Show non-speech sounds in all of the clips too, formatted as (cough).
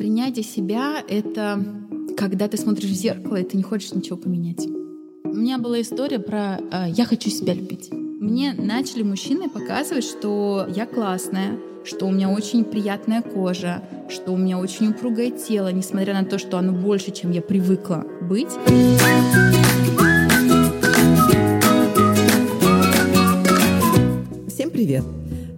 Принятие себя — это когда ты смотришь в зеркало, и ты не хочешь ничего поменять. У меня была история про э, «я хочу себя любить». Мне начали мужчины показывать, что я классная, что у меня очень приятная кожа, что у меня очень упругое тело, несмотря на то, что оно больше, чем я привыкла быть. Всем привет!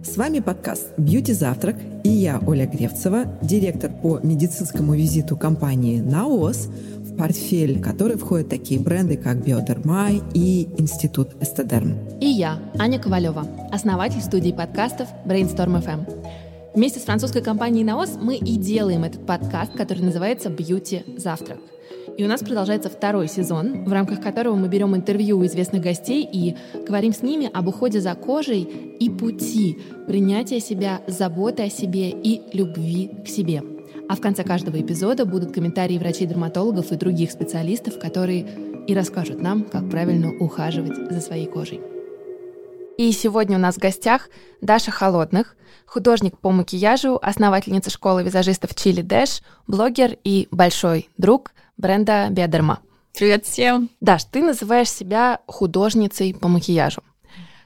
С вами подкаст «Бьюти Завтрак» и я, Оля Гревцева, директор по медицинскому визиту компании «Наос», в портфель которой входят такие бренды, как «Биодермай» и «Институт Эстедерм». И я, Аня Ковалева, основатель студии подкастов Brainstorm FM. Вместе с французской компанией «Наос» мы и делаем этот подкаст, который называется «Бьюти Завтрак». И у нас продолжается второй сезон, в рамках которого мы берем интервью у известных гостей и говорим с ними об уходе за кожей и пути принятия себя, заботы о себе и любви к себе. А в конце каждого эпизода будут комментарии врачей-дерматологов и других специалистов, которые и расскажут нам, как правильно ухаживать за своей кожей. И сегодня у нас в гостях Даша Холодных, художник по макияжу, основательница школы визажистов Чили Дэш, блогер и большой друг бренда Биодерма. Привет всем! Даш, ты называешь себя художницей по макияжу.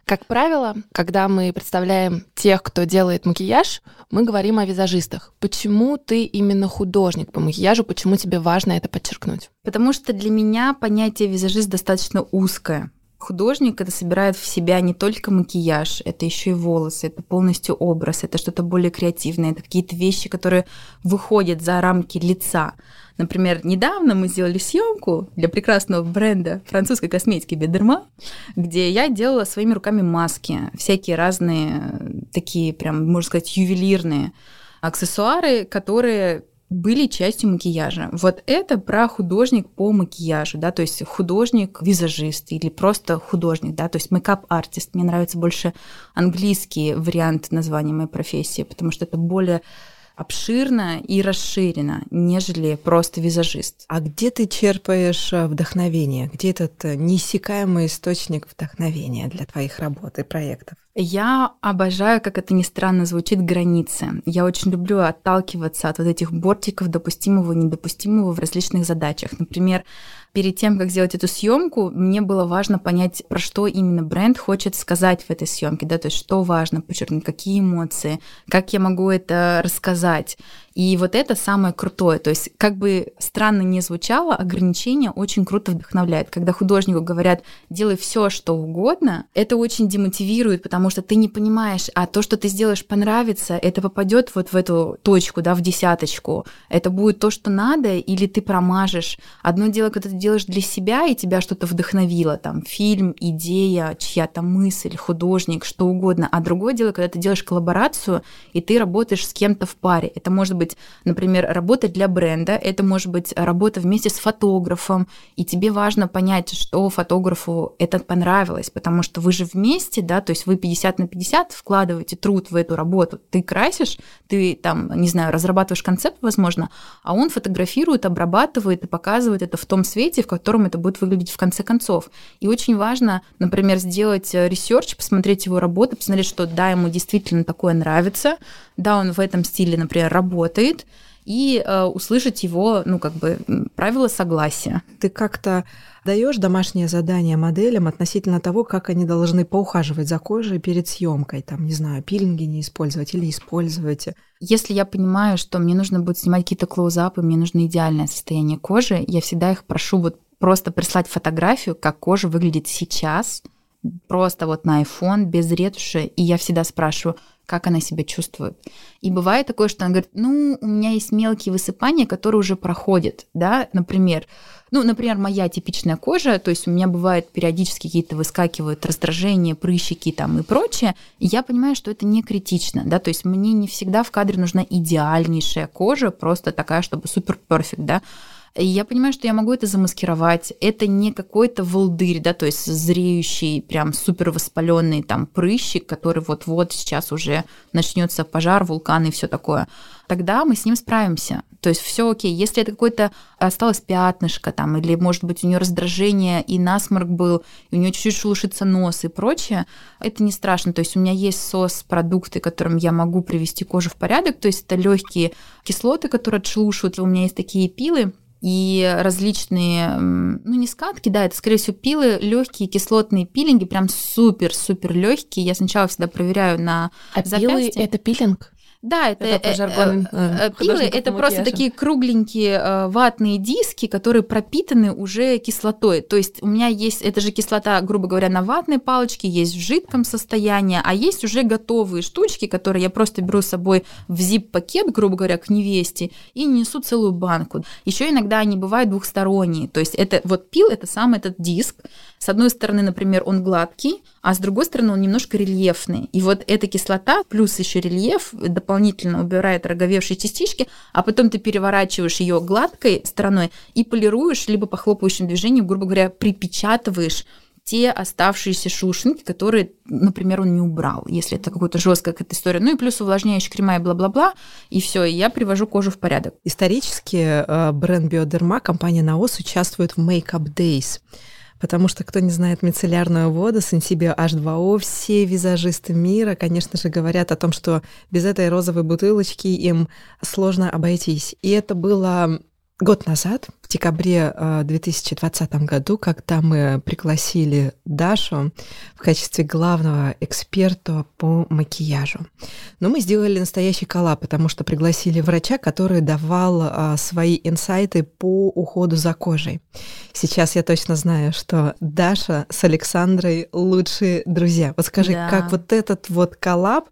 Как правило, когда мы представляем тех, кто делает макияж, мы говорим о визажистах. Почему ты именно художник по макияжу? Почему тебе важно это подчеркнуть? Потому что для меня понятие визажист достаточно узкое. Художник это собирает в себя не только макияж, это еще и волосы, это полностью образ, это что-то более креативное, это какие-то вещи, которые выходят за рамки лица. Например, недавно мы сделали съемку для прекрасного бренда французской косметики Бедерма, где я делала своими руками маски, всякие разные такие прям, можно сказать, ювелирные аксессуары, которые были частью макияжа. Вот это про художник по макияжу, да, то есть художник-визажист или просто художник, да, то есть мейкап-артист. Мне нравится больше английский вариант названия моей профессии, потому что это более обширно и расширено, нежели просто визажист. А где ты черпаешь э, вдохновение? Где этот э, неиссякаемый источник вдохновения для твоих работ и проектов? Я обожаю, как это ни странно звучит, границы. Я очень люблю отталкиваться от вот этих бортиков допустимого и недопустимого в различных задачах. Например, перед тем, как сделать эту съемку, мне было важно понять, про что именно бренд хочет сказать в этой съемке, да, то есть что важно подчеркнуть, какие эмоции, как я могу это рассказать. И вот это самое крутое. То есть, как бы странно не звучало, ограничения очень круто вдохновляют. Когда художнику говорят, делай все, что угодно, это очень демотивирует, потому что ты не понимаешь, а то, что ты сделаешь, понравится, это попадет вот в эту точку, да, в десяточку. Это будет то, что надо, или ты промажешь. Одно дело, когда ты делаешь для себя, и тебя что-то вдохновило, там, фильм, идея, чья-то мысль, художник, что угодно. А другое дело, когда ты делаешь коллаборацию, и ты работаешь с кем-то в паре. Это может быть например, работа для бренда, это может быть работа вместе с фотографом, и тебе важно понять, что фотографу это понравилось, потому что вы же вместе, да, то есть вы 50 на 50 вкладываете труд в эту работу. Ты красишь, ты там, не знаю, разрабатываешь концепт, возможно, а он фотографирует, обрабатывает и показывает это в том свете, в котором это будет выглядеть в конце концов. И очень важно, например, сделать research, посмотреть его работу, посмотреть, что да, ему действительно такое нравится, да, он в этом стиле, например, работает, и э, услышать его, ну, как бы, правила согласия. Ты как-то даешь домашнее задание моделям относительно того, как они должны поухаживать за кожей перед съемкой, там, не знаю, пилинги не использовать или использовать. Если я понимаю, что мне нужно будет снимать какие-то клоузапы, мне нужно идеальное состояние кожи, я всегда их прошу вот просто прислать фотографию, как кожа выглядит сейчас, просто вот на iPhone, без ретуши, и я всегда спрашиваю, как она себя чувствует. И бывает такое, что она говорит, ну, у меня есть мелкие высыпания, которые уже проходят, да, например, ну, например, моя типичная кожа, то есть у меня бывает периодически какие-то выскакивают раздражения, прыщики там и прочее, и я понимаю, что это не критично, да, то есть мне не всегда в кадре нужна идеальнейшая кожа, просто такая, чтобы супер перфект, да, я понимаю, что я могу это замаскировать. Это не какой-то волдырь, да, то есть зреющий, прям супер воспаленный там прыщик, который вот-вот сейчас уже начнется пожар, вулкан и все такое. Тогда мы с ним справимся. То есть все окей. Если это какое-то осталось пятнышко там, или, может быть, у нее раздражение и насморк был, и у нее чуть-чуть шелушится нос и прочее, это не страшно. То есть у меня есть сос, продукты, которым я могу привести кожу в порядок. То есть это легкие кислоты, которые отшелушивают. У меня есть такие пилы, и различные, ну не скатки, да, это скорее всего пилы, легкие кислотные пилинги, прям супер-супер легкие. Я сначала всегда проверяю на а запястье. пилы это пилинг? Да, это, это жаргон, э, э, пилы, это просто такие кругленькие э, ватные диски, которые пропитаны уже кислотой. То есть у меня есть, это же кислота, грубо говоря, на ватной палочке, есть в жидком состоянии, а есть уже готовые штучки, которые я просто беру с собой в зип-пакет, грубо говоря, к невесте и несу целую банку. Еще иногда они бывают двухсторонние. То есть это вот пил, это сам этот диск. С одной стороны, например, он гладкий, а с другой стороны он немножко рельефный. И вот эта кислота плюс еще рельеф дополнительно убирает роговевшие частички, а потом ты переворачиваешь ее гладкой стороной и полируешь, либо похлопывающим движением, грубо говоря, припечатываешь те оставшиеся шушинки, которые, например, он не убрал, если это какая-то жесткая какая-то история. Ну и плюс увлажняющий крема и бла-бла-бла, и все, и я привожу кожу в порядок. Исторически э, бренд Биодерма, компания Наос участвует в Make Up Days потому что, кто не знает мицеллярную воду, Сенсибио H2O, все визажисты мира, конечно же, говорят о том, что без этой розовой бутылочки им сложно обойтись. И это было год назад, в декабре 2020 э, году, когда мы пригласили Дашу в качестве главного эксперта по макияжу. Но мы сделали настоящий коллаб, потому что пригласили врача, который давал э, свои инсайты по уходу за кожей. Сейчас я точно знаю, что Даша с Александрой лучшие друзья. Вот скажи, да. как вот этот вот коллаб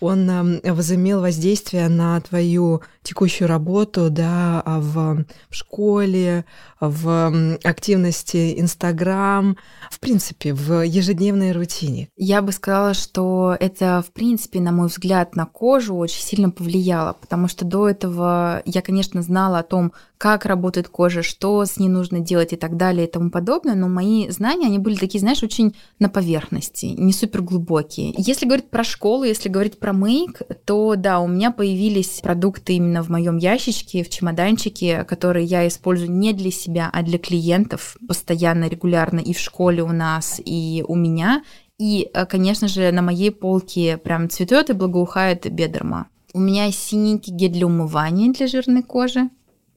он эм, возымел воздействие на твою текущую работу, да, а в, в школе, в активности Инстаграм, в принципе, в ежедневной рутине? Я бы сказала, что это, в принципе, на мой взгляд, на кожу очень сильно повлияло, потому что до этого я, конечно, знала о том, как работает кожа, что с ней нужно делать и так далее и тому подобное, но мои знания, они были такие, знаешь, очень на поверхности, не супер глубокие. Если говорить про школу, если говорить про мейк, то да, у меня появились продукты именно в моем ящичке, в чемоданчике, которые я использую не для себя, а для клиентов постоянно, регулярно и в школе у нас, и у меня. И, э, конечно же, на моей полке прям цветет и благоухает бедерма. У меня синенький гель для умывания для жирной кожи.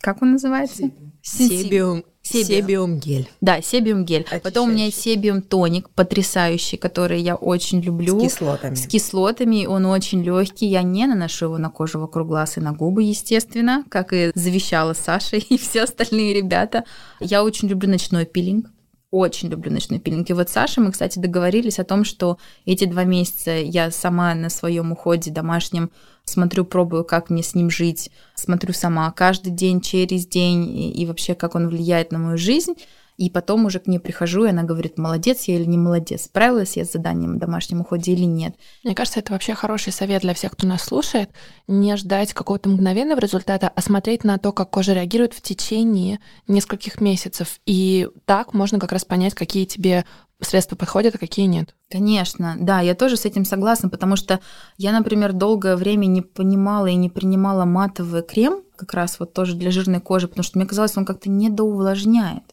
Как он называется? Себиум. Себиум гель. Да, себиум гель. Очищающий. Потом у меня есть себиум тоник потрясающий, который я очень люблю. С кислотами. С кислотами. Он очень легкий. Я не наношу его на кожу вокруг глаз и на губы, естественно, как и завещала Саша (laughs) и все остальные ребята. Я очень люблю ночной пилинг очень люблю ночной пилинг. И вот Саша, мы, кстати, договорились о том, что эти два месяца я сама на своем уходе домашнем смотрю, пробую, как мне с ним жить, смотрю сама каждый день, через день, и, и вообще, как он влияет на мою жизнь. И потом уже к ней прихожу, и она говорит, молодец я или не молодец, справилась я с заданием в домашнем уходе или нет. Мне кажется, это вообще хороший совет для всех, кто нас слушает, не ждать какого-то мгновенного результата, а смотреть на то, как кожа реагирует в течение нескольких месяцев. И так можно как раз понять, какие тебе средства подходят, а какие нет. Конечно, да, я тоже с этим согласна, потому что я, например, долгое время не понимала и не принимала матовый крем, как раз вот тоже для жирной кожи, потому что мне казалось, он как-то недоувлажняет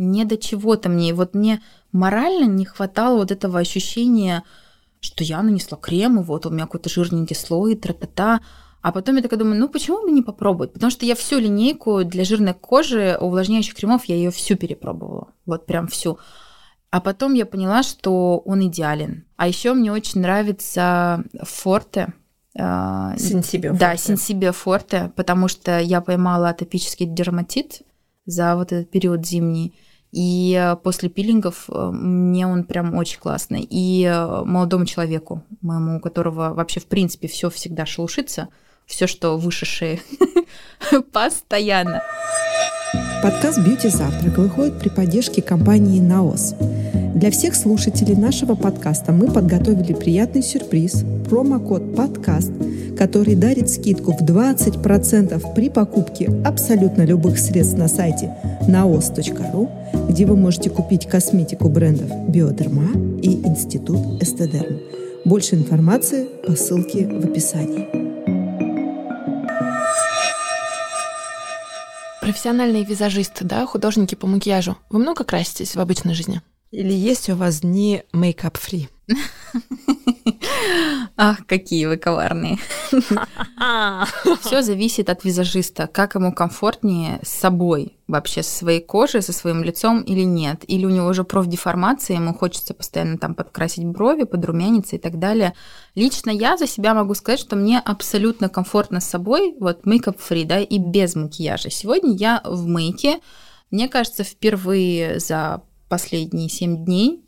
не до чего-то мне. И вот мне морально не хватало вот этого ощущения, что я нанесла крем, и вот у меня какой-то жирненький слой, тра-та-та. А потом я такая думаю, ну почему бы не попробовать? Потому что я всю линейку для жирной кожи увлажняющих кремов, я ее всю перепробовала. Вот прям всю. А потом я поняла, что он идеален. А еще мне очень нравится Форте. Сенсибио Да, Сенсибио Форте, потому что я поймала атопический дерматит за вот этот период зимний. И э, после пилингов э, мне он прям очень классный. И э, молодому человеку, моему, у которого вообще в принципе все всегда шелушится, все, что выше шеи, (laughs) постоянно. Подкаст «Бьюти Завтрак» выходит при поддержке компании «Наос». Для всех слушателей нашего подкаста мы подготовили приятный сюрприз – промокод «Подкаст», который дарит скидку в 20% при покупке абсолютно любых средств на сайте naos.ru, где вы можете купить косметику брендов «Биодерма» и «Институт Эстедерм». Больше информации по ссылке в описании. Профессиональные визажисты, да, художники по макияжу. Вы много краситесь в обычной жизни? Или есть у вас дни make-up-free? (laughs) Ах, какие вы коварные. (laughs) Все зависит от визажиста, как ему комфортнее с собой, вообще со своей кожей, со своим лицом или нет. Или у него уже профдеформация, ему хочется постоянно там подкрасить брови, подрумяниться и так далее. Лично я за себя могу сказать, что мне абсолютно комфортно с собой, вот мейкап фри, да, и без макияжа. Сегодня я в мейке, мне кажется, впервые за последние 7 дней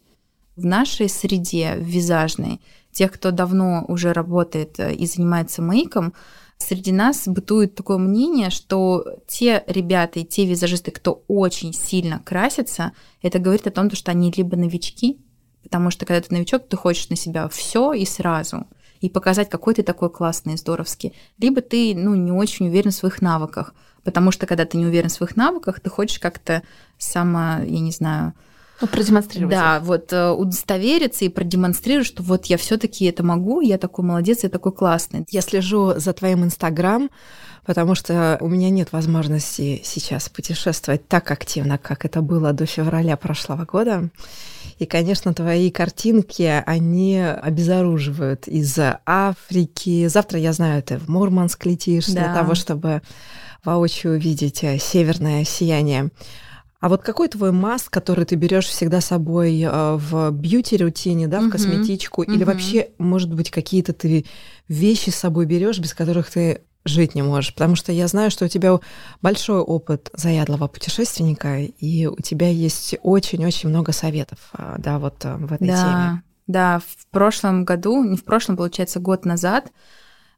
в нашей среде визажной, тех, кто давно уже работает э, и занимается мейком, среди нас бытует такое мнение, что те ребята и те визажисты, кто очень сильно красится, это говорит о том, что они либо новички, потому что когда ты новичок, ты хочешь на себя все и сразу и показать, какой ты такой классный и здоровский. Либо ты, ну, не очень уверен в своих навыках, потому что когда ты не уверен в своих навыках, ты хочешь как-то само, я не знаю, ну, продемонстрировать. Да, вот э, удостовериться и продемонстрировать, что вот я все-таки это могу, я такой молодец, я такой классный. Я слежу за твоим инстаграм, потому что у меня нет возможности сейчас путешествовать так активно, как это было до февраля прошлого года. И, конечно, твои картинки, они обезоруживают из Африки. Завтра, я знаю, ты в Мурманск летишь да. для того, чтобы воочию увидеть э, северное сияние. А вот какой твой маск, который ты берешь всегда с собой э, в бьюти-рутине, да, в косметичку, uh-huh. или вообще, может быть, какие-то ты вещи с собой берешь, без которых ты жить не можешь? Потому что я знаю, что у тебя большой опыт заядлого путешественника, и у тебя есть очень-очень много советов, э, да, вот э, в этой да, теме. Да, в прошлом году, не в прошлом, получается, год назад,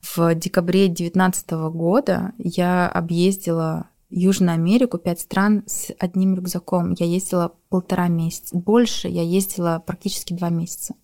в декабре 2019 года я объездила Южную Америку, пять стран с одним рюкзаком. Я ездила полтора месяца. Больше я ездила практически два месяца.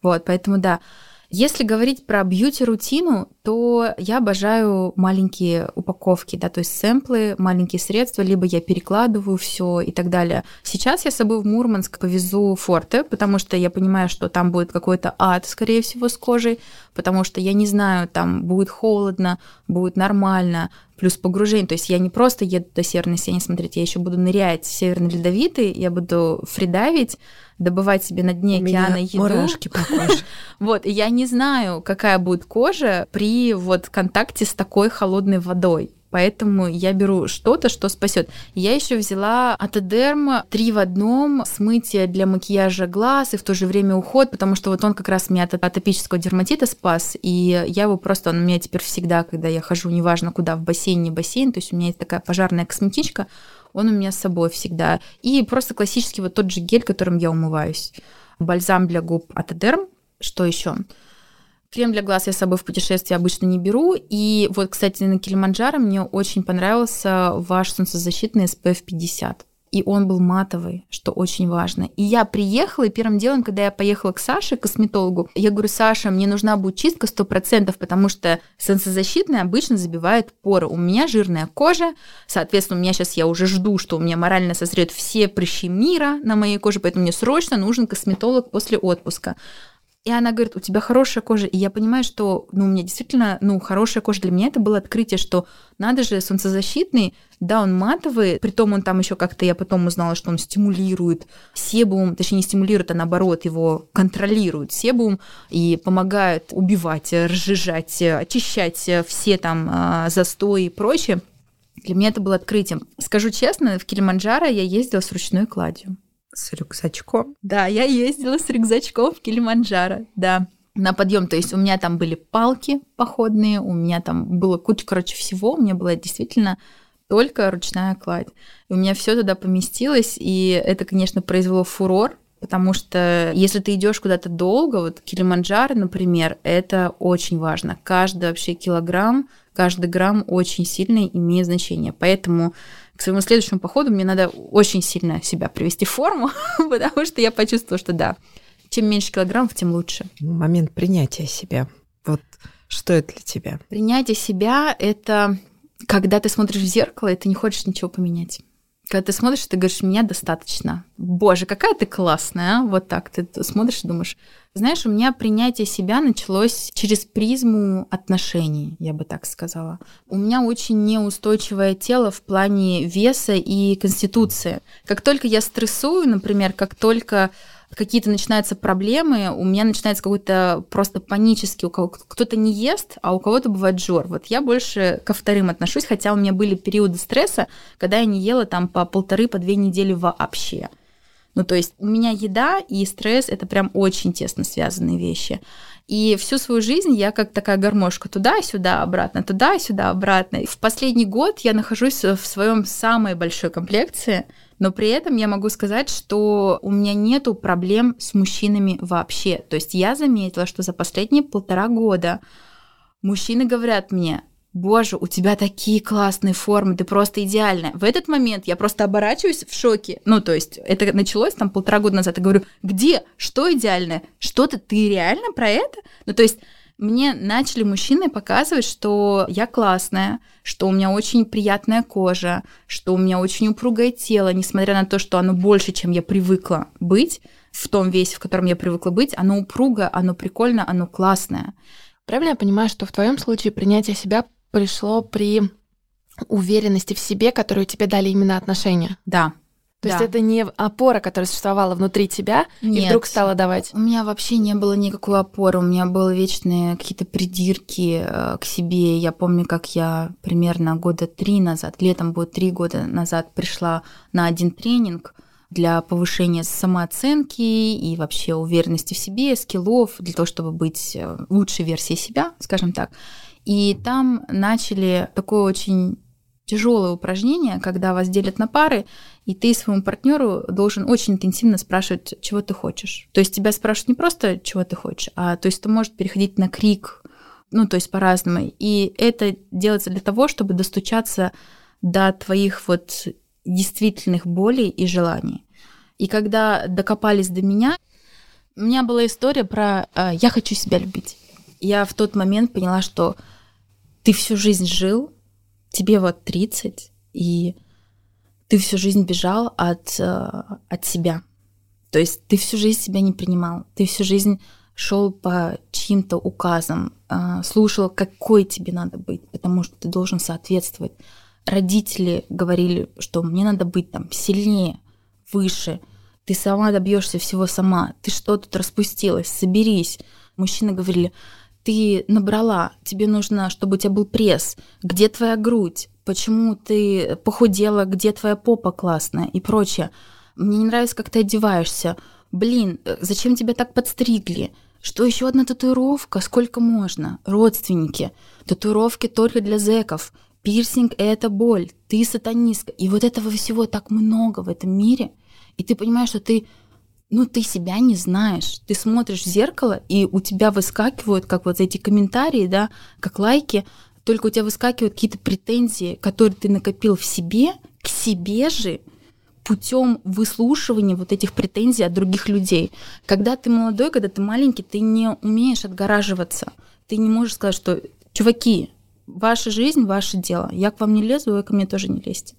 Вот, поэтому да, если говорить про бьюти-рутину, то я обожаю маленькие упаковки, да, то есть сэмплы, маленькие средства, либо я перекладываю все и так далее. Сейчас я с собой в Мурманск повезу форте, потому что я понимаю, что там будет какой-то ад, скорее всего, с кожей, потому что я не знаю, там будет холодно, будет нормально, плюс погружение. То есть я не просто еду до Северной Сени смотреть, я еще буду нырять в Северный Ледовитый, я буду фридавить, добывать себе на дне У океана еду. мурашки по коже. (laughs) Вот, и я не знаю, какая будет кожа при вот контакте с такой холодной водой. Поэтому я беру что-то, что спасет. Я еще взяла Атодерм три в одном, смытие для макияжа глаз и в то же время уход, потому что вот он как раз меня от атопического дерматита спас, и я его просто, он у меня теперь всегда, когда я хожу, неважно куда, в бассейн, не бассейн, то есть у меня есть такая пожарная косметичка, он у меня с собой всегда. И просто классический вот тот же гель, которым я умываюсь. Бальзам для губ Атодерм. Что еще? Крем для глаз я с собой в путешествии обычно не беру. И вот, кстати, на Килиманджаро мне очень понравился ваш солнцезащитный SPF 50 и он был матовый, что очень важно. И я приехала, и первым делом, когда я поехала к Саше, к косметологу, я говорю, Саша, мне нужна будет чистка 100%, потому что солнцезащитная обычно забивает поры. У меня жирная кожа, соответственно, у меня сейчас я уже жду, что у меня морально созреют все прыщи мира на моей коже, поэтому мне срочно нужен косметолог после отпуска. И она говорит, у тебя хорошая кожа. И я понимаю, что ну, у меня действительно ну, хорошая кожа. Для меня это было открытие, что надо же, солнцезащитный, да, он матовый, притом он там еще как-то, я потом узнала, что он стимулирует себум, точнее не стимулирует, а наоборот его контролирует себум и помогает убивать, разжижать, очищать все там а, застои и прочее. Для меня это было открытием. Скажу честно, в Килиманджаро я ездила с ручной кладью. С рюкзачком? Да, я ездила с рюкзачком в Килиманджаро, да на подъем. То есть у меня там были палки походные, у меня там было куча, короче, всего. У меня была действительно только ручная кладь. И у меня все туда поместилось, и это, конечно, произвело фурор Потому что если ты идешь куда-то долго, вот Килиманджаро, например, это очень важно. Каждый вообще килограмм, каждый грамм очень сильно имеет значение. Поэтому к своему следующему походу мне надо очень сильно себя привести в форму, (laughs) потому что я почувствовала, что да, чем меньше килограммов, тем лучше. Момент принятия себя. Вот что это для тебя? Принятие себя — это когда ты смотришь в зеркало, и ты не хочешь ничего поменять. Когда ты смотришь, ты говоришь, меня достаточно. Боже, какая ты классная, а? Вот так ты смотришь и думаешь. Знаешь, у меня принятие себя началось через призму отношений, я бы так сказала. У меня очень неустойчивое тело в плане веса и конституции. Как только я стрессую, например, как только какие-то начинаются проблемы, у меня начинается какой-то просто панический, у кого кто-то не ест, а у кого-то бывает жор. Вот я больше ко вторым отношусь, хотя у меня были периоды стресса, когда я не ела там по полторы, по две недели вообще. Ну, то есть у меня еда и стресс — это прям очень тесно связанные вещи. И всю свою жизнь я как такая гармошка туда-сюда, обратно, туда-сюда, обратно. В последний год я нахожусь в своем самой большой комплекции — но при этом я могу сказать, что у меня нету проблем с мужчинами вообще. То есть я заметила, что за последние полтора года мужчины говорят мне, боже, у тебя такие классные формы, ты просто идеальная. В этот момент я просто оборачиваюсь в шоке. Ну, то есть это началось там полтора года назад. Я говорю, где? Что идеальное? Что-то ты реально про это? Ну, то есть мне начали мужчины показывать, что я классная, что у меня очень приятная кожа, что у меня очень упругое тело, несмотря на то, что оно больше, чем я привыкла быть, в том весе, в котором я привыкла быть, оно упругое, оно прикольное, оно классное. Правильно я понимаю, что в твоем случае принятие себя пришло при уверенности в себе, которую тебе дали именно отношения? Да, то да. есть это не опора, которая существовала внутри тебя Нет. и вдруг стала давать? У меня вообще не было никакой опоры. У меня были вечные какие-то придирки э, к себе. Я помню, как я примерно года три назад, летом будет три года назад, пришла на один тренинг для повышения самооценки и вообще уверенности в себе, скиллов, для того, чтобы быть э, лучшей версией себя, скажем так. И там начали такое очень тяжелое упражнение, когда вас делят на пары, и ты своему партнеру должен очень интенсивно спрашивать, чего ты хочешь. То есть тебя спрашивают не просто, чего ты хочешь, а то есть это может переходить на крик, ну, то есть по-разному. И это делается для того, чтобы достучаться до твоих вот действительных болей и желаний. И когда докопались до меня, у меня была история про э, «я хочу себя любить». Я в тот момент поняла, что ты всю жизнь жил, тебе вот 30, и ты всю жизнь бежал от, э, от себя. То есть ты всю жизнь себя не принимал, ты всю жизнь шел по чьим-то указам, э, слушал, какой тебе надо быть, потому что ты должен соответствовать. Родители говорили, что мне надо быть там сильнее, выше, ты сама добьешься всего сама, ты что тут распустилась, соберись. Мужчины говорили, ты набрала, тебе нужно, чтобы у тебя был пресс, где твоя грудь, почему ты похудела, где твоя попа классная и прочее. Мне не нравится, как ты одеваешься. Блин, э, зачем тебя так подстригли? Что еще одна татуировка? Сколько можно? Родственники. Татуировки только для зеков. Пирсинг — это боль. Ты сатанистка. И вот этого всего так много в этом мире. И ты понимаешь, что ты ну, ты себя не знаешь. Ты смотришь в зеркало, и у тебя выскакивают, как вот эти комментарии, да, как лайки, только у тебя выскакивают какие-то претензии, которые ты накопил в себе, к себе же, путем выслушивания вот этих претензий от других людей. Когда ты молодой, когда ты маленький, ты не умеешь отгораживаться. Ты не можешь сказать, что, чуваки, ваша жизнь, ваше дело. Я к вам не лезу, вы ко мне тоже не лезьте.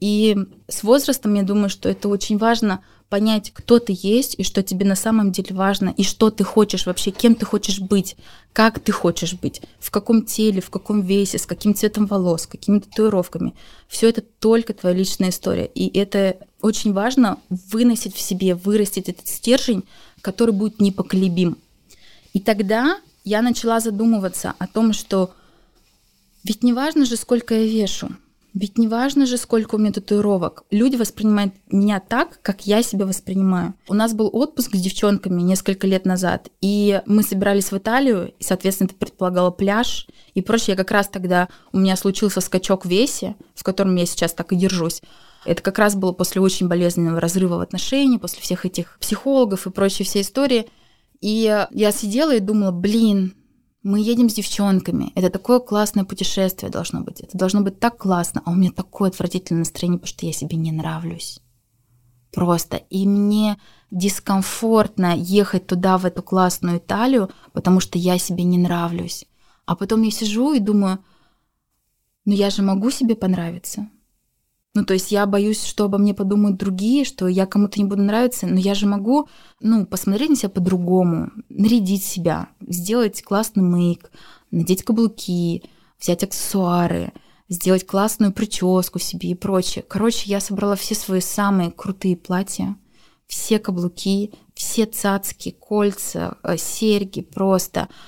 И с возрастом я думаю, что это очень важно понять, кто ты есть и что тебе на самом деле важно, и что ты хочешь вообще, кем ты хочешь быть, как ты хочешь быть, в каком теле, в каком весе, с каким цветом волос, какими татуировками. Все это только твоя личная история. И это очень важно выносить в себе, вырастить этот стержень, который будет непоколебим. И тогда я начала задумываться о том, что ведь не важно же, сколько я вешу, ведь не важно же, сколько у меня татуировок. Люди воспринимают меня так, как я себя воспринимаю. У нас был отпуск с девчонками несколько лет назад, и мы собирались в Италию, и, соответственно, это предполагало пляж и прочее. Я как раз тогда, у меня случился скачок в весе, в котором я сейчас так и держусь. Это как раз было после очень болезненного разрыва в отношении, после всех этих психологов и прочей всей истории. И я сидела и думала, блин, мы едем с девчонками. Это такое классное путешествие должно быть. Это должно быть так классно. А у меня такое отвратительное настроение, потому что я себе не нравлюсь. Просто. И мне дискомфортно ехать туда, в эту классную Италию, потому что я себе не нравлюсь. А потом я сижу и думаю, ну я же могу себе понравиться. Ну, то есть я боюсь, что обо мне подумают другие, что я кому-то не буду нравиться, но я же могу, ну, посмотреть на себя по-другому, нарядить себя, сделать классный мейк, надеть каблуки, взять аксессуары, сделать классную прическу себе и прочее. Короче, я собрала все свои самые крутые платья, все каблуки, все цацки, кольца, э, серьги просто –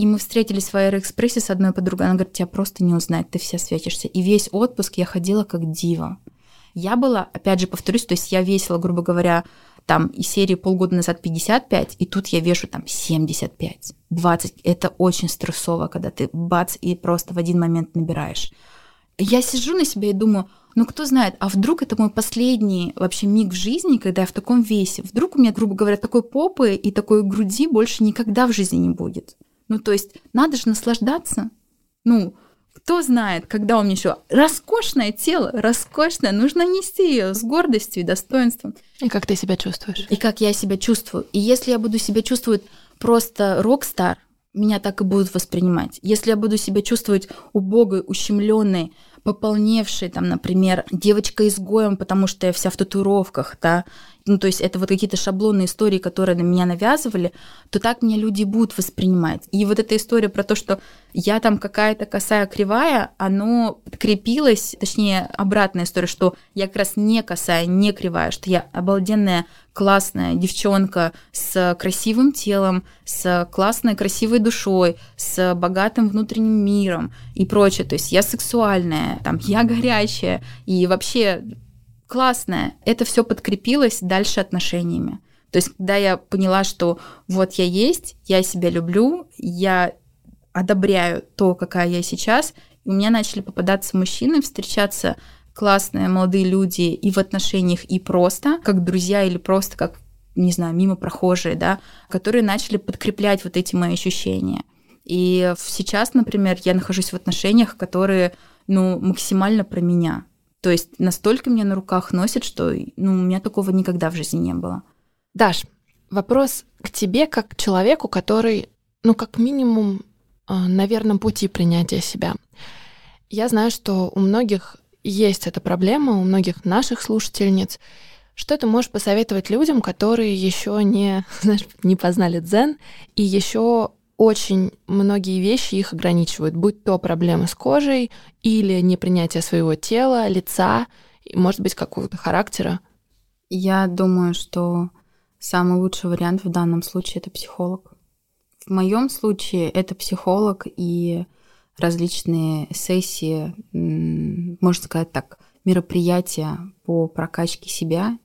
и мы встретились в Аэроэкспрессе с одной подругой. Она говорит, тебя просто не узнать, ты вся светишься. И весь отпуск я ходила как дива. Я была, опять же, повторюсь, то есть я весила, грубо говоря, там из серии полгода назад 55, и тут я вешу там 75, 20. Это очень стрессово, когда ты бац и просто в один момент набираешь. Я сижу на себя и думаю, ну кто знает, а вдруг это мой последний вообще миг в жизни, когда я в таком весе? Вдруг у меня, грубо говоря, такой попы и такой груди больше никогда в жизни не будет? Ну, то есть надо же наслаждаться. Ну, кто знает, когда у меня еще роскошное тело, роскошное, нужно нести ее с гордостью и достоинством. И как ты себя чувствуешь? И как я себя чувствую. И если я буду себя чувствовать просто рок-стар, меня так и будут воспринимать. Если я буду себя чувствовать убогой, ущемленной, пополневшей, там, например, девочка-изгоем, потому что я вся в татуировках, да, ну, то есть это вот какие-то шаблонные истории, которые на меня навязывали, то так меня люди будут воспринимать. И вот эта история про то, что я там какая-то косая кривая, оно подкрепилось, точнее, обратная история, что я как раз не косая, не кривая, что я обалденная, классная девчонка с красивым телом, с классной, красивой душой, с богатым внутренним миром и прочее. То есть я сексуальная, там, я горячая, и вообще классное. Это все подкрепилось дальше отношениями. То есть, когда я поняла, что вот я есть, я себя люблю, я одобряю то, какая я сейчас, у меня начали попадаться мужчины, встречаться классные молодые люди и в отношениях, и просто, как друзья, или просто как, не знаю, мимо прохожие, да, которые начали подкреплять вот эти мои ощущения. И сейчас, например, я нахожусь в отношениях, которые, ну, максимально про меня. То есть настолько меня на руках носит, что ну, у меня такого никогда в жизни не было. Даш, вопрос к тебе как к человеку, который, ну, как минимум, а, на верном пути принятия себя. Я знаю, что у многих есть эта проблема, у многих наших слушательниц. Что ты можешь посоветовать людям, которые еще не, (laughs) знаешь, не познали дзен и еще очень многие вещи их ограничивают, будь то проблемы с кожей или непринятие своего тела, лица, может быть, какого-то характера. Я думаю, что самый лучший вариант в данном случае это психолог. В моем случае это психолог и различные сессии, можно сказать так, мероприятия по прокачке себя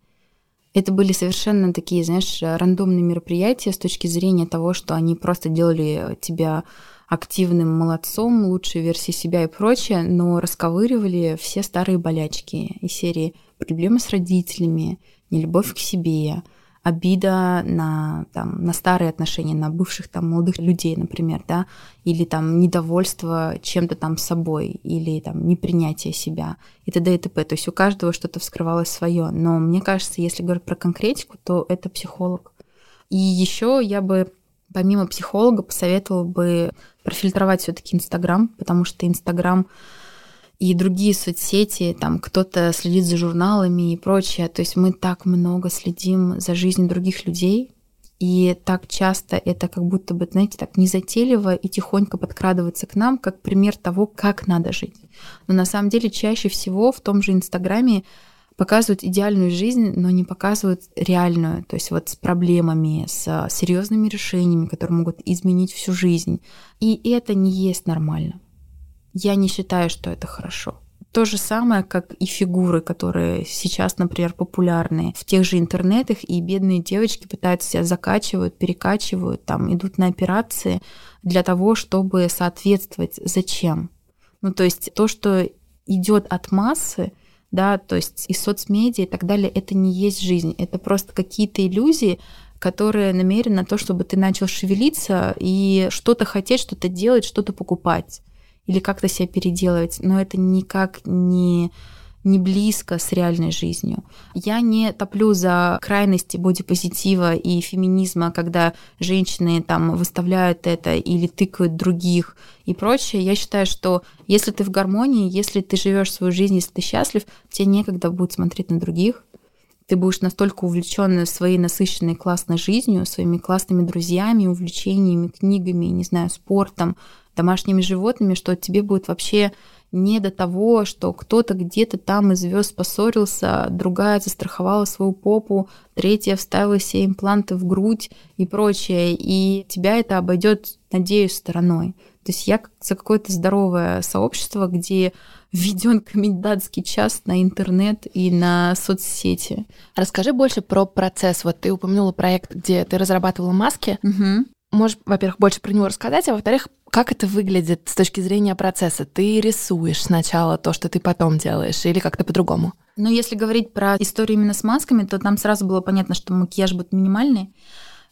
это были совершенно такие, знаешь, рандомные мероприятия с точки зрения того, что они просто делали тебя активным молодцом, лучшей версии себя и прочее, но расковыривали все старые болячки из серии проблемы с родителями, нелюбовь к себе, обида на, там, на старые отношения, на бывших там молодых людей, например, да, или там недовольство чем-то там собой, или там непринятие себя и т.д. и т.п. То есть у каждого что-то вскрывалось свое. Но мне кажется, если говорить про конкретику, то это психолог. И еще я бы помимо психолога посоветовала бы профильтровать все-таки Инстаграм, потому что Инстаграм и другие соцсети, там кто-то следит за журналами и прочее. То есть мы так много следим за жизнью других людей, и так часто это как будто бы, знаете, так незатейливо и тихонько подкрадывается к нам, как пример того, как надо жить. Но на самом деле чаще всего в том же Инстаграме показывают идеальную жизнь, но не показывают реальную, то есть вот с проблемами, с серьезными решениями, которые могут изменить всю жизнь. И это не есть нормально. Я не считаю, что это хорошо. То же самое, как и фигуры, которые сейчас, например, популярны в тех же интернетах, и бедные девочки пытаются себя закачивают, перекачивают, там идут на операции для того, чтобы соответствовать. Зачем? Ну, то есть то, что идет от массы, да, то есть и соцмедиа и так далее, это не есть жизнь, это просто какие-то иллюзии, которые намерены на то, чтобы ты начал шевелиться и что-то хотеть, что-то делать, что-то покупать или как-то себя переделывать, но это никак не не близко с реальной жизнью. Я не топлю за крайности бодипозитива и феминизма, когда женщины там выставляют это или тыкают других и прочее. Я считаю, что если ты в гармонии, если ты живешь свою жизнь, если ты счастлив, тебе некогда будет смотреть на других, ты будешь настолько увлечен своей насыщенной классной жизнью, своими классными друзьями, увлечениями, книгами, не знаю, спортом, домашними животными, что тебе будет вообще не до того, что кто-то где-то там из звезд поссорился, другая застраховала свою попу, третья вставила себе импланты в грудь и прочее, и тебя это обойдет, надеюсь, стороной. То есть я за какое-то здоровое сообщество, где введен комендантский час на интернет и на соцсети. Расскажи больше про процесс. Вот ты упомянула проект, где ты разрабатывала маски. Угу. Можешь, во-первых, больше про него рассказать, а во-вторых, как это выглядит с точки зрения процесса? Ты рисуешь сначала то, что ты потом делаешь, или как-то по-другому? Ну, если говорить про историю именно с масками, то там сразу было понятно, что макияж будет минимальный.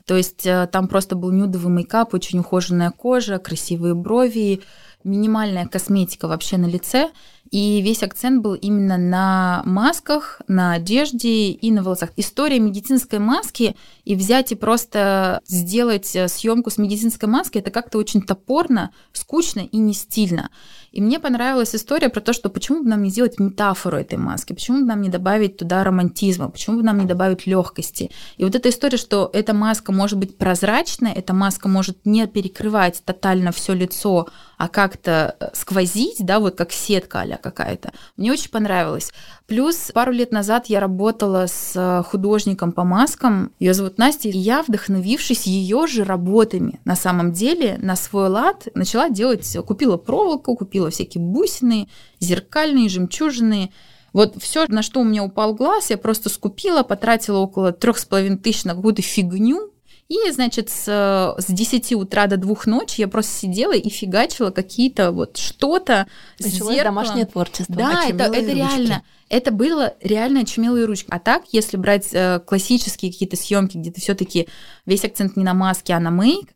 То есть э, там просто был нюдовый мейкап, очень ухоженная кожа, красивые брови, минимальная косметика вообще на лице. И весь акцент был именно на масках, на одежде и на волосах. История медицинской маски и взять и просто сделать э, съемку с медицинской маской, это как-то очень топорно, скучно и не стильно. И мне понравилась история про то, что почему бы нам не сделать метафору этой маски, почему бы нам не добавить туда романтизма, почему бы нам не добавить легкости. И вот эта история, что эта маска может быть прозрачная, эта маска может не перекрывать тотально все лицо, а как-то э, сквозить, да, вот как сетка а какая-то. Мне очень понравилось. Плюс пару лет назад я работала с э, художником по маскам, ее зовут Настя, и я, вдохновившись ее же работами, на самом деле, на свой лад, начала делать, купила проволоку, купила всякие бусины, зеркальные, жемчужины, вот все, на что у меня упал глаз, я просто скупила, потратила около трех с половиной тысяч на какую-то фигню, и, значит, с, с 10 утра до двух ночи я просто сидела и фигачила какие-то вот что-то. Началось домашнее творчество. Да, это, это реально. Это было реально очумелые ручки. А так, если брать э, классические какие-то съемки, где ты все-таки весь акцент не на маске, а на мейк,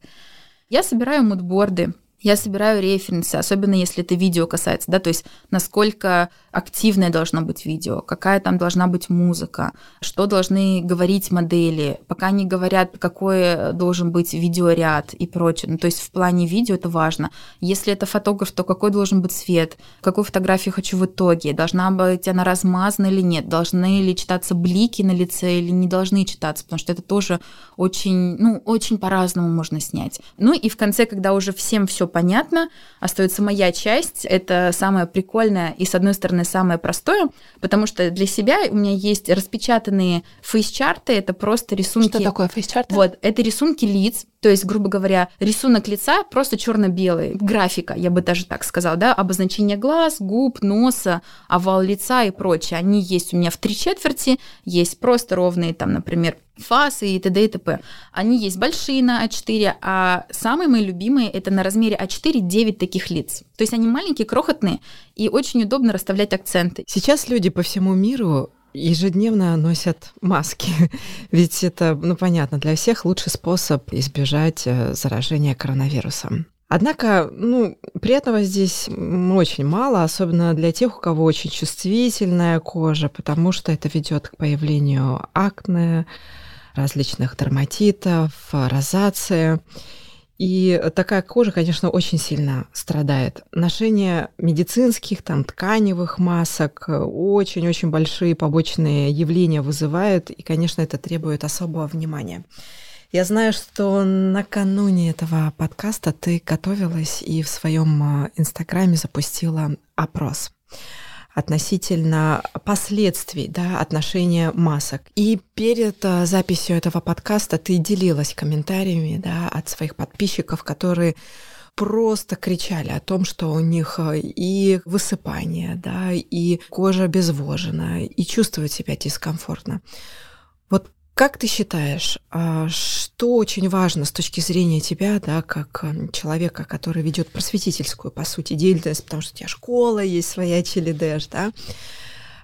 я собираю мудборды я собираю референсы, особенно если это видео касается, да, то есть насколько активное должно быть видео, какая там должна быть музыка, что должны говорить модели, пока они говорят, какой должен быть видеоряд и прочее. Ну, то есть в плане видео это важно. Если это фотограф, то какой должен быть цвет, какую фотографию хочу в итоге, должна быть она размазана или нет, должны ли читаться блики на лице или не должны читаться, потому что это тоже очень, ну, очень по-разному можно снять. Ну и в конце, когда уже всем все понятно, остается моя часть. Это самое прикольное и, с одной стороны, самое простое, потому что для себя у меня есть распечатанные фейс-чарты, это просто рисунки... Что такое фейс-чарты? Вот, это рисунки лиц, то есть, грубо говоря, рисунок лица просто черно-белый, графика, я бы даже так сказала, да, обозначение глаз, губ, носа, овал лица и прочее. Они есть у меня в три четверти, есть просто ровные, там, например, фасы и т.д. и т.п. Они есть большие на А4, а самые мои любимые это на размере А4 9 таких лиц. То есть они маленькие, крохотные, и очень удобно расставлять акценты. Сейчас люди по всему миру ежедневно носят маски. (laughs) Ведь это, ну понятно, для всех лучший способ избежать э, заражения коронавирусом. Однако, ну, приятного здесь очень мало, особенно для тех, у кого очень чувствительная кожа, потому что это ведет к появлению акне, различных дерматитов, розации. И такая кожа, конечно, очень сильно страдает. Ношение медицинских, там, тканевых масок очень-очень большие побочные явления вызывает, и, конечно, это требует особого внимания. Я знаю, что накануне этого подкаста ты готовилась и в своем а, инстаграме запустила опрос относительно последствий да, отношения масок. И перед а, записью этого подкаста ты делилась комментариями да, от своих подписчиков, которые просто кричали о том, что у них а, и высыпание, да, и кожа обезвожена, и чувствуют себя дискомфортно. Вот как ты считаешь, а, что очень важно с точки зрения тебя, да, как эм, человека, который ведет просветительскую, по сути, деятельность, потому что у тебя школа есть своя Челидеш, да,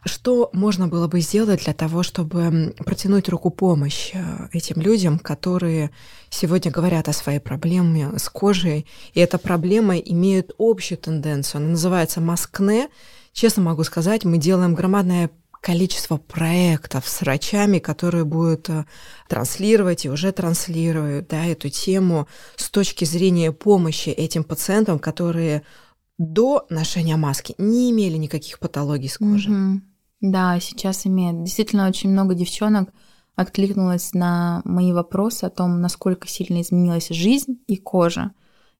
Что можно было бы сделать для того, чтобы протянуть руку помощи этим людям, которые сегодня говорят о своей проблеме с кожей, и эта проблема имеет общую тенденцию, она называется маскне. Честно могу сказать, мы делаем громадное количество проектов с врачами, которые будут э, транслировать и уже транслируют да, эту тему с точки зрения помощи этим пациентам, которые до ношения маски не имели никаких патологий с кожей. Мгм. Да, сейчас имеет. Действительно, очень много девчонок откликнулось на мои вопросы о том, насколько сильно изменилась жизнь и кожа,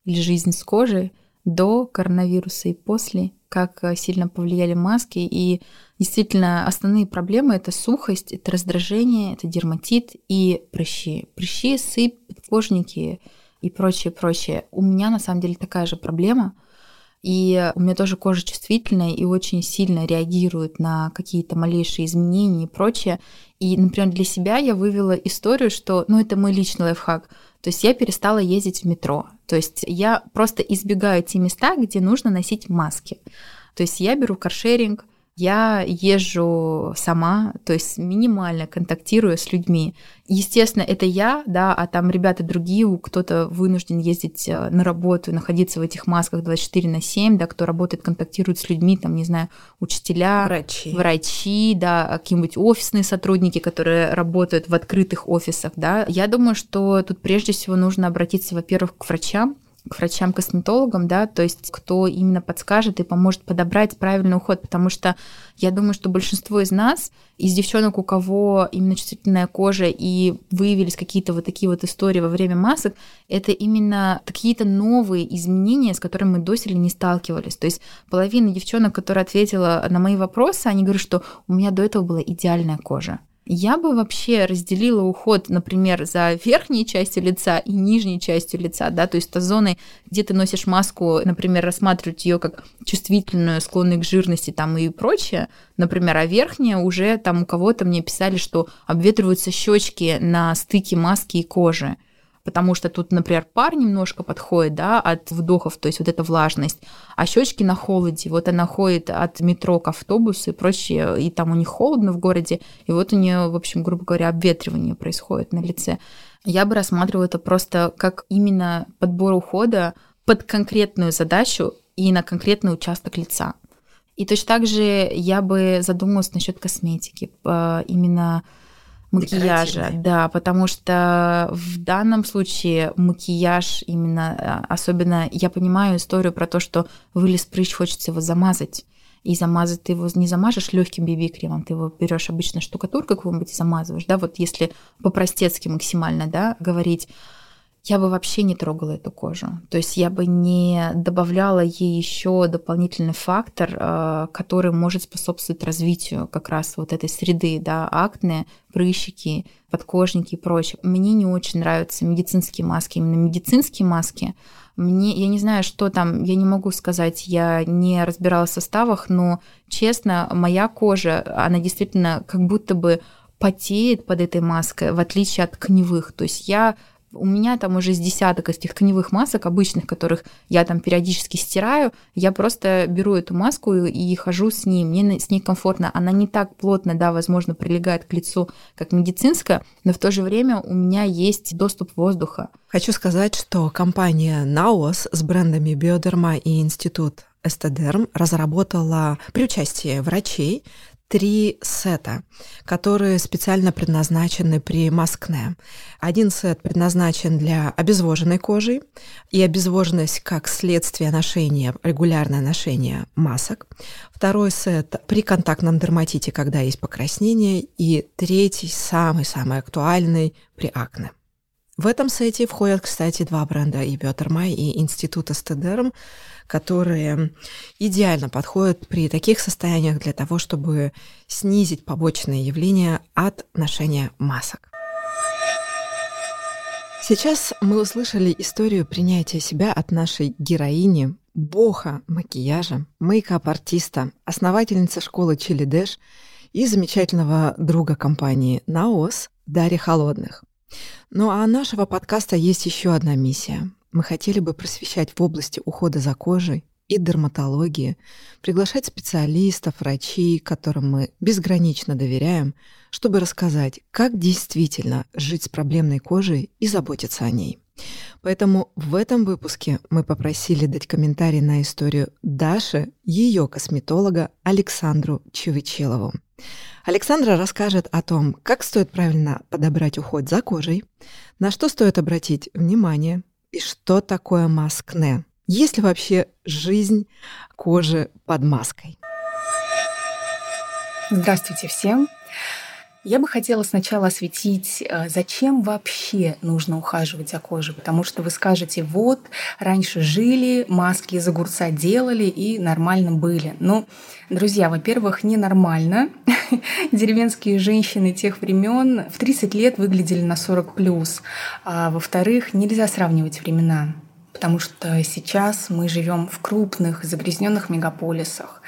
или жизнь с кожей до коронавируса и после, как э, сильно повлияли маски. И действительно, основные проблемы — это сухость, это раздражение, это дерматит и прыщи. Прыщи, сыпь, подкожники и прочее, прочее. У меня на самом деле такая же проблема — и у меня тоже кожа чувствительная и очень сильно реагирует на какие-то малейшие изменения и прочее. И, например, для себя я вывела историю, что, ну, это мой личный лайфхак. То есть я перестала ездить в метро. То есть я просто избегаю те места, где нужно носить маски. То есть я беру каршеринг, я езжу сама, то есть минимально контактирую с людьми. Естественно, это я, да, а там ребята другие, кто-то вынужден ездить э, на работу, находиться в этих масках 24 на 7, да, кто работает, контактирует с людьми, там, не знаю, учителя, Врачи. врачи, да, какие-нибудь офисные сотрудники, которые работают в открытых офисах, да. Я думаю, что тут прежде всего нужно обратиться, во-первых, к врачам, к врачам-косметологам, да, то есть кто именно подскажет и поможет подобрать правильный уход, потому что я думаю, что большинство из нас, из девчонок, у кого именно чувствительная кожа и выявились какие-то вот такие вот истории во время масок, это именно какие-то новые изменения, с которыми мы доселе не сталкивались. То есть половина девчонок, которая ответила на мои вопросы, они говорят, что у меня до этого была идеальная кожа. Я бы вообще разделила уход, например, за верхней частью лица и нижней частью лица, да, то есть та зоны, где ты носишь маску, например, рассматривать ее как чувствительную, склонную к жирности там и прочее, например, а верхняя уже там у кого-то мне писали, что обветриваются щечки на стыке маски и кожи потому что тут, например, пар немножко подходит, да, от вдохов, то есть вот эта влажность, а щечки на холоде, вот она ходит от метро к автобусу и прочее, и там у них холодно в городе, и вот у нее, в общем, грубо говоря, обветривание происходит на лице. Я бы рассматривала это просто как именно подбор ухода под конкретную задачу и на конкретный участок лица. И точно так же я бы задумалась насчет косметики, э, именно макияжа, да, потому что в данном случае макияж именно, а, особенно я понимаю историю про то, что вылез прыщ, хочется его замазать. И замазать ты его не замажешь легким BB-кремом, ты его берешь обычно штукатуркой какую-нибудь и замазываешь, да, вот если по-простецки максимально, да, говорить, я бы вообще не трогала эту кожу. То есть я бы не добавляла ей еще дополнительный фактор, э, который может способствовать развитию как раз вот этой среды, да, акне, прыщики, подкожники и прочее. Мне не очень нравятся медицинские маски, именно медицинские маски. Мне, я не знаю, что там, я не могу сказать, я не разбиралась в составах, но честно, моя кожа, она действительно как будто бы потеет под этой маской, в отличие от тканевых. То есть я у меня там уже с десяток из этих тканевых масок обычных, которых я там периодически стираю, я просто беру эту маску и, и хожу с ней, мне с ней комфортно. Она не так плотно, да, возможно, прилегает к лицу, как медицинская, но в то же время у меня есть доступ воздуха. Хочу сказать, что компания Naos с брендами Биодерма и Институт Эстедерм разработала при участии врачей три сета, которые специально предназначены при маскне. Один сет предназначен для обезвоженной кожи, и обезвоженность как следствие ношения, регулярное ношение масок. Второй сет при контактном дерматите, когда есть покраснение. И третий, самый-самый актуальный, при акне. В этом сете входят, кстати, два бренда и Bioderma, и Institut Esthederm, которые идеально подходят при таких состояниях для того, чтобы снизить побочные явления от ношения масок. Сейчас мы услышали историю принятия себя от нашей героини, бога макияжа, мейкап-артиста, основательницы школы Чили Дэш и замечательного друга компании NAOS Дарьи Холодных. Ну а нашего подкаста есть еще одна миссия. Мы хотели бы просвещать в области ухода за кожей и дерматологии, приглашать специалистов, врачей, которым мы безгранично доверяем, чтобы рассказать, как действительно жить с проблемной кожей и заботиться о ней. Поэтому в этом выпуске мы попросили дать комментарий на историю Даши, ее косметолога Александру Чевычелову. Александра расскажет о том, как стоит правильно подобрать уход за кожей, на что стоит обратить внимание и что такое маскне. Есть ли вообще жизнь кожи под маской? Здравствуйте всем! Я бы хотела сначала осветить, э, зачем вообще нужно ухаживать за кожей, потому что вы скажете, вот, раньше жили, маски из огурца делали и нормально были. Ну, друзья, во-первых, ненормально. (laughs) Деревенские женщины тех времен в 30 лет выглядели на 40 плюс. А во-вторых, нельзя сравнивать времена потому что сейчас мы живем в крупных загрязненных мегаполисах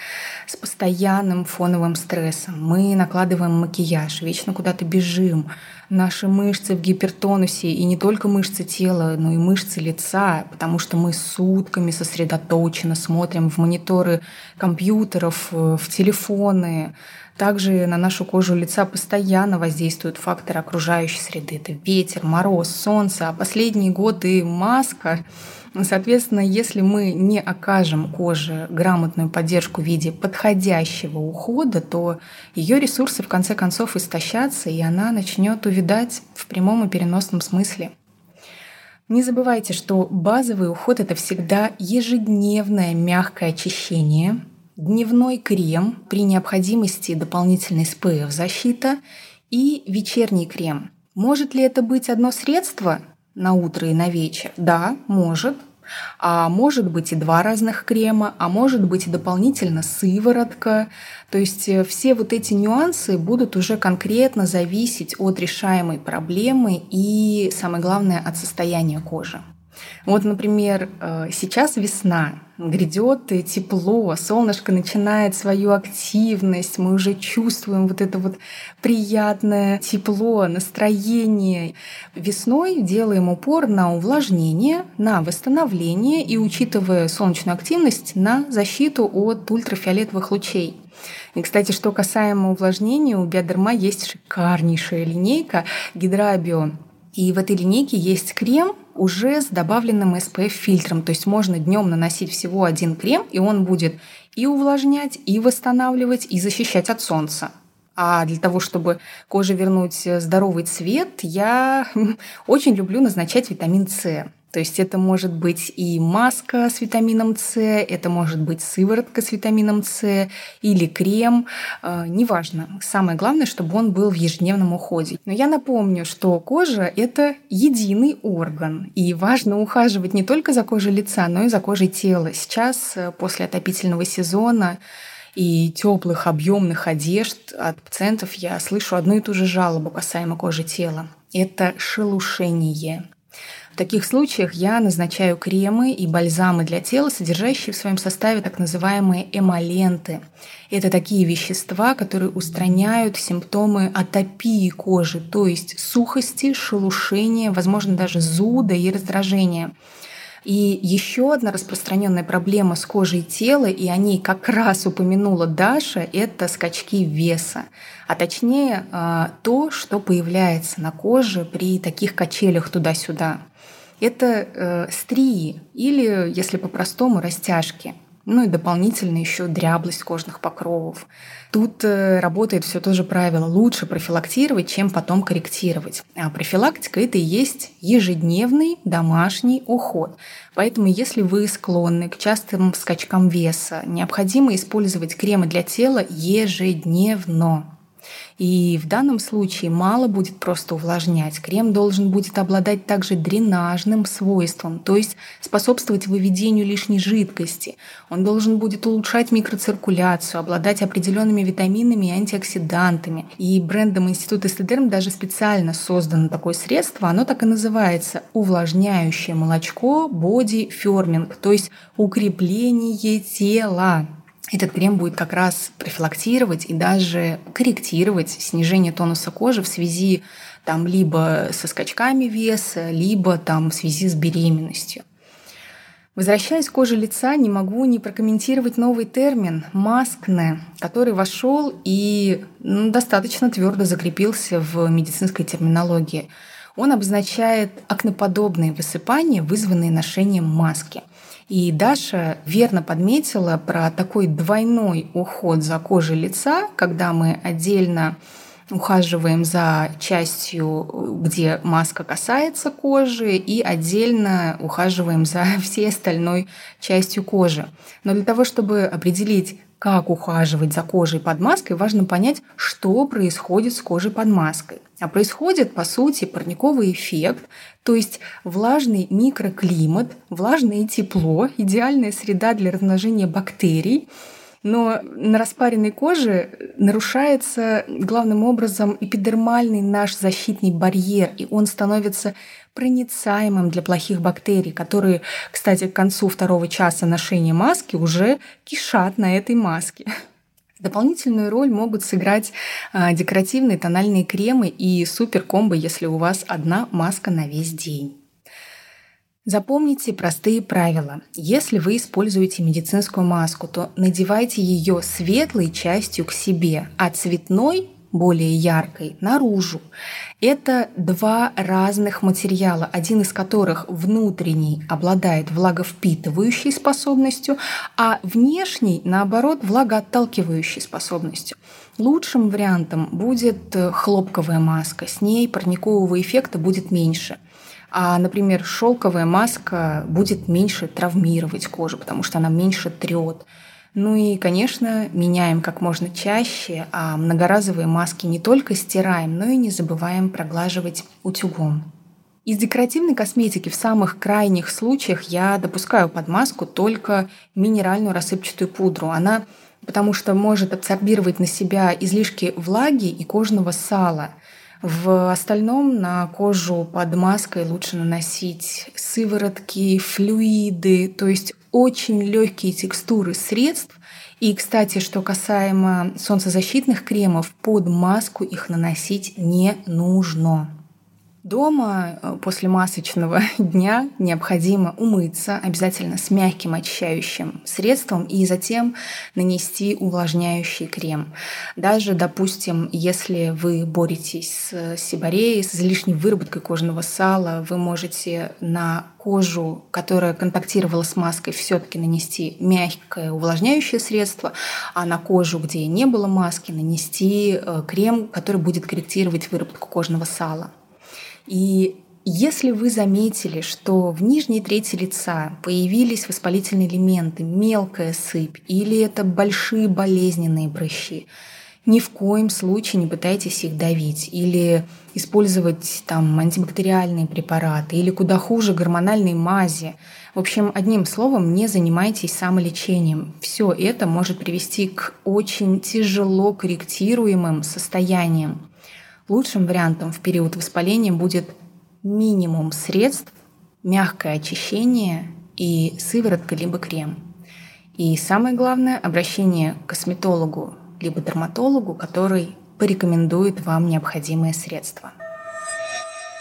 с постоянным фоновым стрессом. Мы накладываем макияж, вечно куда-то бежим. Наши мышцы в гипертонусе, и не только мышцы тела, но и мышцы лица, потому что мы сутками сосредоточенно смотрим в мониторы компьютеров, э, в телефоны. Также на нашу кожу лица постоянно воздействуют факторы окружающей среды. Это ветер, мороз, солнце, а последние годы маска Соответственно, если мы не окажем коже грамотную поддержку в виде подходящего ухода, то ее ресурсы в конце концов истощатся, и она начнет увидать в прямом и переносном смысле. Не забывайте, что базовый уход это всегда ежедневное мягкое очищение, дневной крем, при необходимости дополнительный SPF защита и вечерний крем. Может ли это быть одно средство? на утро и на вечер? Да, может. А может быть и два разных крема, а может быть и дополнительно сыворотка. То есть э, все вот эти нюансы будут уже конкретно зависеть от решаемой проблемы и, самое главное, от состояния кожи. Вот, например, э, сейчас весна, грядет тепло, солнышко начинает свою активность, мы уже чувствуем вот это вот приятное тепло, настроение. Весной делаем упор на увлажнение, на восстановление и, учитывая солнечную активность, на защиту от ультрафиолетовых лучей. И, кстати, что касаемо увлажнения, у Биодерма есть шикарнейшая линейка Гидрабио. И в этой линейке есть крем, уже с добавленным SPF-фильтром. То есть можно днем наносить всего один крем, и он будет и увлажнять, и восстанавливать, и защищать от солнца. А для того, чтобы коже вернуть здоровый цвет, я (laughs) очень люблю назначать витамин С. То есть это может быть и маска с витамином С, это может быть сыворотка с витамином С или крем, э, неважно. Самое главное, чтобы он был в ежедневном уходе. Но я напомню, что кожа — это единый орган, и важно ухаживать не только за кожей лица, но и за кожей тела. Сейчас, э, после отопительного сезона, и теплых объемных одежд от пациентов я слышу одну и ту же жалобу касаемо кожи тела. Это шелушение. В таких случаях я назначаю кремы и бальзамы для тела, содержащие в своем составе так называемые эмоленты. Это такие вещества, которые устраняют симптомы атопии кожи, то есть сухости, шелушения, возможно, даже зуда и раздражения. И еще одна распространенная проблема с кожей тела, и о ней как раз упомянула Даша, это скачки веса. А точнее, а, то, что появляется на коже при таких качелях туда-сюда это э, стрии или, если по-простому, растяжки. Ну и дополнительно еще дряблость кожных покровов. Тут э, работает все то же правило. Лучше профилактировать, чем потом корректировать. А профилактика это и есть ежедневный домашний уход. Поэтому, если вы склонны к частым скачкам веса, необходимо использовать кремы для тела ежедневно. И в данном случае мало будет просто увлажнять. Крем должен будет обладать также дренажным свойством, то есть способствовать выведению лишней жидкости. Он должен будет улучшать микроциркуляцию, обладать определенными витаминами и антиоксидантами. И брендом Института Эстедерм даже специально создано такое средство, оно так и называется увлажняющее молочко боди ферминг, то есть укрепление тела этот крем будет как раз профилактировать и даже корректировать снижение тонуса кожи в связи там либо со скачками веса, либо там в связи с беременностью. Возвращаясь к коже лица, не могу не прокомментировать новый термин «маскне», который вошел и ну, достаточно твердо закрепился в медицинской терминологии. Он обозначает акноподобные высыпания, вызванные ношением маски. И Даша верно подметила про такой двойной уход за кожей лица, когда мы отдельно ухаживаем за частью, где маска касается кожи, и отдельно ухаживаем за (laughs) всей остальной частью кожи. Но для того, чтобы определить, как ухаживать за кожей под маской, важно понять, что происходит с кожей под маской. А происходит, по сути, парниковый эффект, то есть влажный микроклимат, влажное тепло, идеальная среда для размножения бактерий – но на распаренной коже нарушается главным образом эпидермальный наш защитный барьер, и он становится проницаемым для плохих бактерий, которые, кстати, к концу второго часа ношения маски уже кишат на этой маске. Дополнительную роль могут сыграть а, декоративные тональные кремы и суперкомбо, если у вас одна маска на весь день. Запомните простые правила. Если вы используете медицинскую маску, то надевайте ее светлой частью к себе, а цветной более яркой наружу. Это два разных материала, один из которых внутренний обладает влаговпитывающей способностью, а внешний, наоборот, влагоотталкивающей способностью. Лучшим вариантом будет хлопковая маска, с ней парникового эффекта будет меньше. А, например, шелковая маска будет меньше травмировать кожу, потому что она меньше трет. Ну и, конечно, меняем как можно чаще, а многоразовые маски не только стираем, но и не забываем проглаживать утюгом. Из декоративной косметики в самых крайних случаях я допускаю под маску только минеральную рассыпчатую пудру. Она потому что может абсорбировать на себя излишки влаги и кожного сала – в остальном на кожу под маской лучше наносить сыворотки, флюиды, то есть очень легкие текстуры средств. И, кстати, что касаемо солнцезащитных кремов, под маску их наносить не нужно. Дома э, после масочного (laughs) дня необходимо умыться обязательно с мягким очищающим средством и затем нанести увлажняющий крем. Даже, допустим, если вы боретесь с сибареей, с излишней выработкой кожного сала, вы можете на кожу, которая контактировала с маской, все-таки нанести мягкое увлажняющее средство, а на кожу, где не было маски, нанести э, крем, который будет корректировать выработку кожного сала. И если вы заметили, что в нижней трети лица появились воспалительные элементы, мелкая сыпь или это большие болезненные прыщи, ни в коем случае не пытайтесь их давить или использовать там антибактериальные препараты или куда хуже гормональные мази. В общем, одним словом, не занимайтесь самолечением. Все это может привести к очень тяжело корректируемым состояниям. Лучшим вариантом в период воспаления будет минимум средств, мягкое очищение и сыворотка либо крем. И самое главное – обращение к косметологу либо дерматологу, который порекомендует вам необходимые средства.